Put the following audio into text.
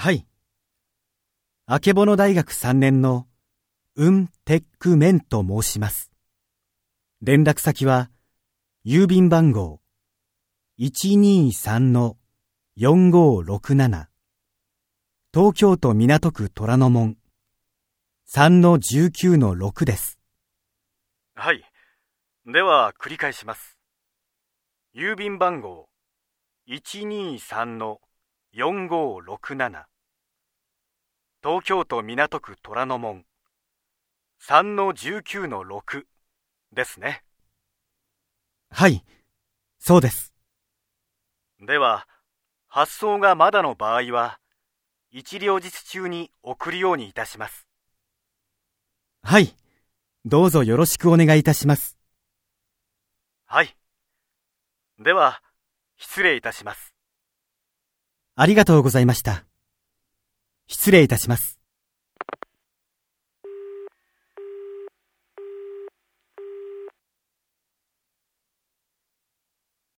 はい。あけぼの大学3年のウン・テック・メンと申します。連絡先は、郵便番号123-4567東京都港区虎ノ門3-19-6です。はい。では、繰り返します。郵便番号123-4567東京都港区虎ノ門3-19-6ですね。はい、そうです。では、発送がまだの場合は、一両日中に送るようにいたします。はい。どうぞよろしくお願いいたします。はい。では、失礼いたします。ありがとうございました。失礼いたします。